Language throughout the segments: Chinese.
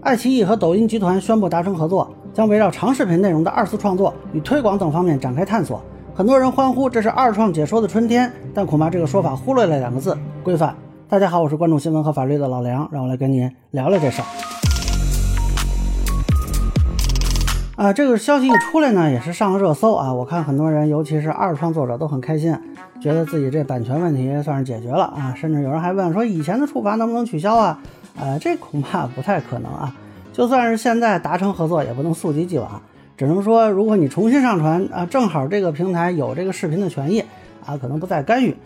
爱奇艺和抖音集团宣布达成合作，将围绕长视频内容的二次创作与推广等方面展开探索。很多人欢呼这是二创解说的春天，但恐怕这个说法忽略了两个字：规范。大家好，我是关注新闻和法律的老梁，让我来跟您聊聊这事儿。啊，这个消息一出来呢，也是上了热搜啊。我看很多人，尤其是二创作者都很开心，觉得自己这版权问题算是解决了啊。甚至有人还问说，以前的处罚能不能取消啊？呃，这恐怕不太可能啊。就算是现在达成合作，也不能溯及既往，只能说，如果你重新上传啊，正好这个平台有这个视频的权益啊，可能不再干预。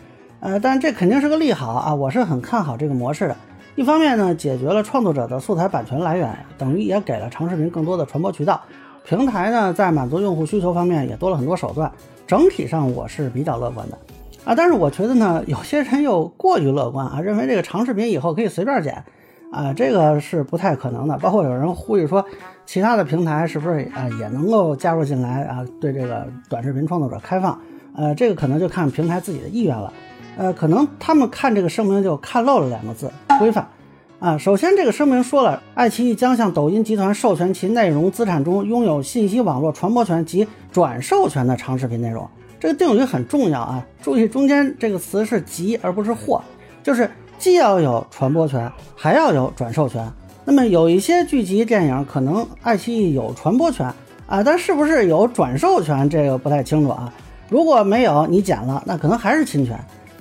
呃，但这肯定是个利好啊，我是很看好这个模式的。一方面呢，解决了创作者的素材版权来源，等于也给了长视频更多的传播渠道。平台呢，在满足用户需求方面也多了很多手段，整体上我是比较乐观的啊。但是我觉得呢，有些人又过于乐观啊，认为这个长视频以后可以随便剪啊，这个是不太可能的。包括有人呼吁说，其他的平台是不是啊也能够加入进来啊，对这个短视频创作者开放？呃，这个可能就看平台自己的意愿了。呃，可能他们看这个声明就看漏了两个字：规范。啊，首先这个声明说了，爱奇艺将向抖音集团授权其内容资产中拥有信息网络传播权及转授权的长视频内容。这个定语很重要啊，注意中间这个词是及而不是或，就是既要有传播权，还要有转授权。那么有一些剧集电影可能爱奇艺有传播权啊，但是不是有转授权，这个不太清楚啊。如果没有，你剪了，那可能还是侵权。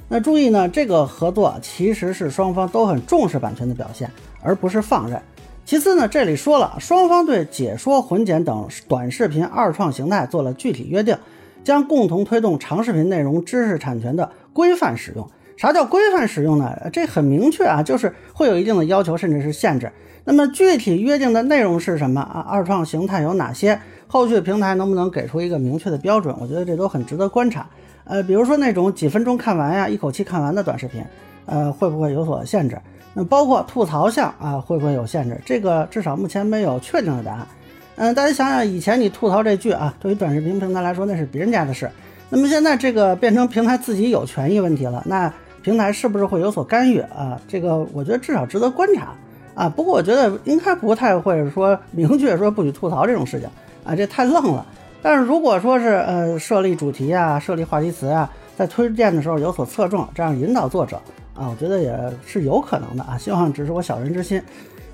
那注意呢，这个合作其实是双方都很重视版权的表现，而不是放任。其次呢，这里说了，双方对解说、混剪等短视频二创形态做了具体约定，将共同推动长视频内容知识产权的规范使用。啥叫规范使用呢？这很明确啊，就是会有一定的要求，甚至是限制。那么具体约定的内容是什么啊？二创形态有哪些？后续平台能不能给出一个明确的标准？我觉得这都很值得观察。呃，比如说那种几分钟看完呀，一口气看完的短视频，呃，会不会有所限制？那包括吐槽项啊，会不会有限制？这个至少目前没有确定的答案。嗯，大家想想，以前你吐槽这句啊，对于短视频平台来说那是别人家的事，那么现在这个变成平台自己有权益问题了，那平台是不是会有所干预啊？这个我觉得至少值得观察啊。不过我觉得应该不太会说 明确说不许吐槽这种事情啊，这太愣了。但是如果说是呃设立主题啊，设立话题词啊，在推荐的时候有所侧重，这样引导作者啊，我觉得也是有可能的啊。希望只是我小人之心。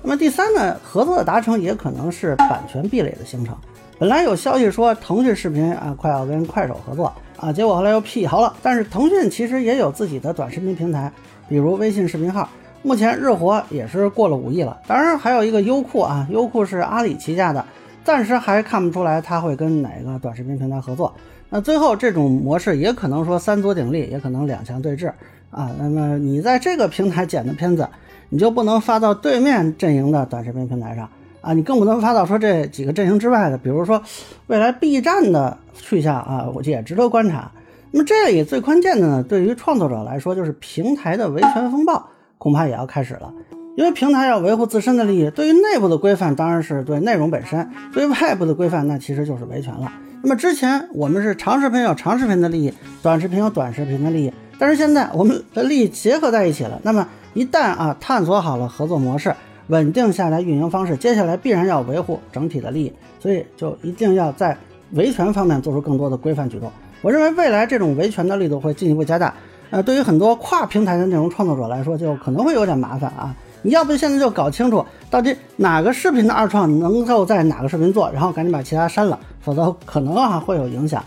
那么第三呢，合作的达成也可能是版权壁垒的形成。本来有消息说腾讯视频啊快要跟快手合作啊，结果后来又辟谣了。但是腾讯其实也有自己的短视频平台，比如微信视频号，目前日活也是过了五亿了。当然还有一个优酷啊，优酷是阿里旗下的。暂时还看不出来它会跟哪个短视频平台合作。那最后这种模式也可能说三足鼎立，也可能两强对峙啊。那么你在这个平台剪的片子，你就不能发到对面阵营的短视频平台上啊，你更不能发到说这几个阵营之外的，比如说未来 B 站的去向啊，我也值得观察。那么这里最关键的呢，对于创作者来说，就是平台的维权风暴恐怕也要开始了。因为平台要维护自身的利益，对于内部的规范当然是对内容本身；对于外部的规范，那其实就是维权了。那么之前我们是长视频有长视频的利益，短视频有短视频的利益，但是现在我们的利益结合在一起了。那么一旦啊探索好了合作模式，稳定下来运营方式，接下来必然要维护整体的利益，所以就一定要在维权方面做出更多的规范举动。我认为未来这种维权的力度会进一步加大。呃，对于很多跨平台的内容创作者来说，就可能会有点麻烦啊。你要不现在就搞清楚到底哪个视频的二创能够在哪个视频做，然后赶紧把其他删了，否则可能啊会有影响。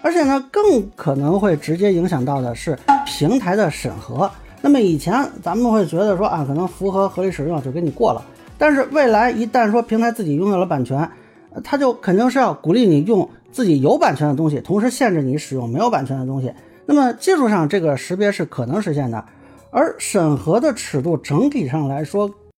而且呢，更可能会直接影响到的是平台的审核。那么以前咱们会觉得说啊，可能符合合理使用就给你过了，但是未来一旦说平台自己拥有了版权，它就肯定是要鼓励你用自己有版权的东西，同时限制你使用没有版权的东西。那么技术上这个识别是可能实现的。而审核的尺度整体上来说